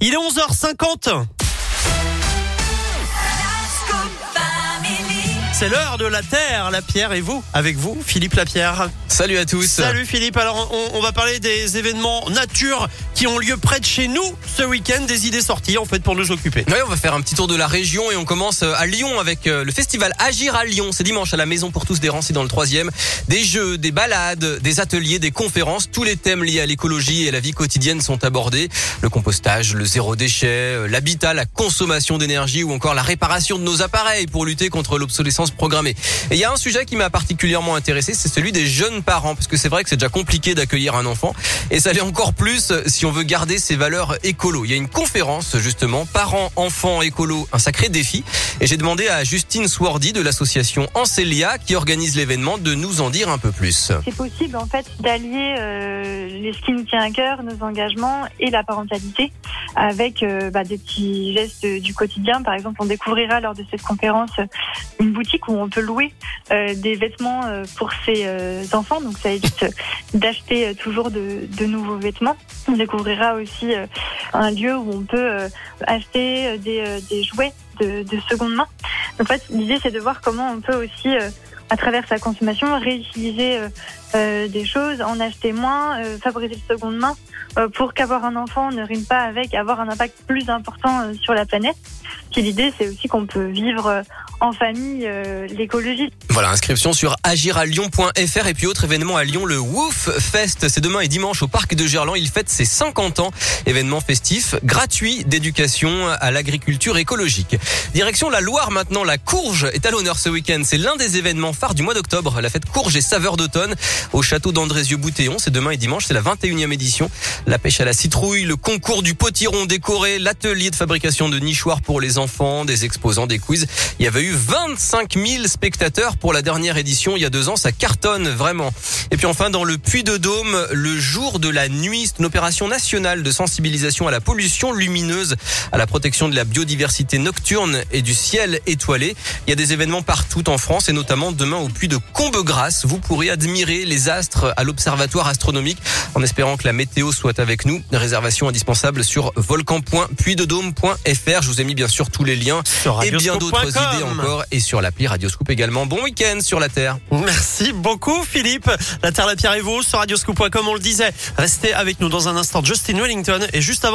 Il est 11h50. C'est l'heure de la Terre, la Pierre et vous, avec vous, Philippe Lapierre. Salut à tous. Salut Philippe. Alors on, on, va parler des événements nature qui ont lieu près de chez nous ce week-end, des idées sorties en fait pour nous occuper. Oui, on va faire un petit tour de la région et on commence euh, à Lyon avec euh, le festival Agir à Lyon. C'est dimanche à la Maison pour tous des Rancy dans le troisième. Des jeux, des balades, des ateliers, des conférences. Tous les thèmes liés à l'écologie et à la vie quotidienne sont abordés. Le compostage, le zéro déchet, euh, l'habitat, la consommation d'énergie ou encore la réparation de nos appareils pour lutter contre l'obsolescence programmée. Et il y a un sujet qui m'a particulièrement intéressé, c'est celui des jeunes parents parce que c'est vrai que c'est déjà compliqué d'accueillir un enfant et ça l'est encore plus si on veut garder ses valeurs écolo. Il y a une conférence justement parents enfants écolo, un sacré défi et j'ai demandé à Justine Swardy de l'association Ancelia qui organise l'événement de nous en dire un peu plus. C'est possible en fait d'allier euh, les ce qui nous tient à cœur, nos engagements et la parentalité avec euh, bah, des petits gestes du quotidien. Par exemple, on découvrira lors de cette conférence une boutique où on peut louer euh, des vêtements euh, pour ses euh, donc ça évite d'acheter toujours de, nouveaux vêtements. On découvrira aussi un lieu où on peut acheter des, des jouets de, de, seconde main. En fait, l'idée c'est de voir comment on peut aussi à travers sa consommation, réutiliser euh, des choses, en acheter moins, euh, favoriser le seconde main, euh, pour qu'avoir un enfant ne rime pas avec avoir un impact plus important sur la planète. Puis l'idée, c'est aussi qu'on peut vivre en famille l'écologie. Voilà, inscription sur agiralion.fr et puis autre événement à Lyon, le Woof Fest. C'est demain et dimanche au parc de Gerland. Il fête ses 50 ans. Événement festif, gratuit d'éducation à l'agriculture écologique. Direction la Loire maintenant. La courge est à l'honneur ce week-end. C'est l'un des événements phares du mois d'octobre. La fête courge et saveur d'automne au château d'Andrézieux-Boutéon. C'est demain et dimanche. C'est la 21e édition. La pêche à la citrouille, le concours du potiron décoré, l'atelier de fabrication de nichoirs pour les enfants, des exposants, des quiz. Il y avait eu 25 000 spectateurs pour la dernière édition il y a deux ans. Ça cartonne vraiment. Et puis enfin, dans le Puy-de-Dôme, le jour de la nuit, c'est une opération nationale de sensibilisation à la pollution lumineuse, à la protection de la biodiversité nocturne et du ciel étoilé. Il y a des événements partout en France et notamment demain au Puy de Combegrasse. Vous pourrez admirer les astres à l'Observatoire astronomique en espérant que la météo soit avec nous. Réservation indispensable sur volcan.puydedôme.fr. Je vous ai mis bien sûr tous les liens et bien d'autres idées encore et sur l'appli Radioscoop également. Bon week-end sur la Terre. Merci beaucoup Philippe. La Terre, la Pierre et vous sur radioscoop.com, on le disait. Restez avec nous dans un instant. Justin Wellington et juste avant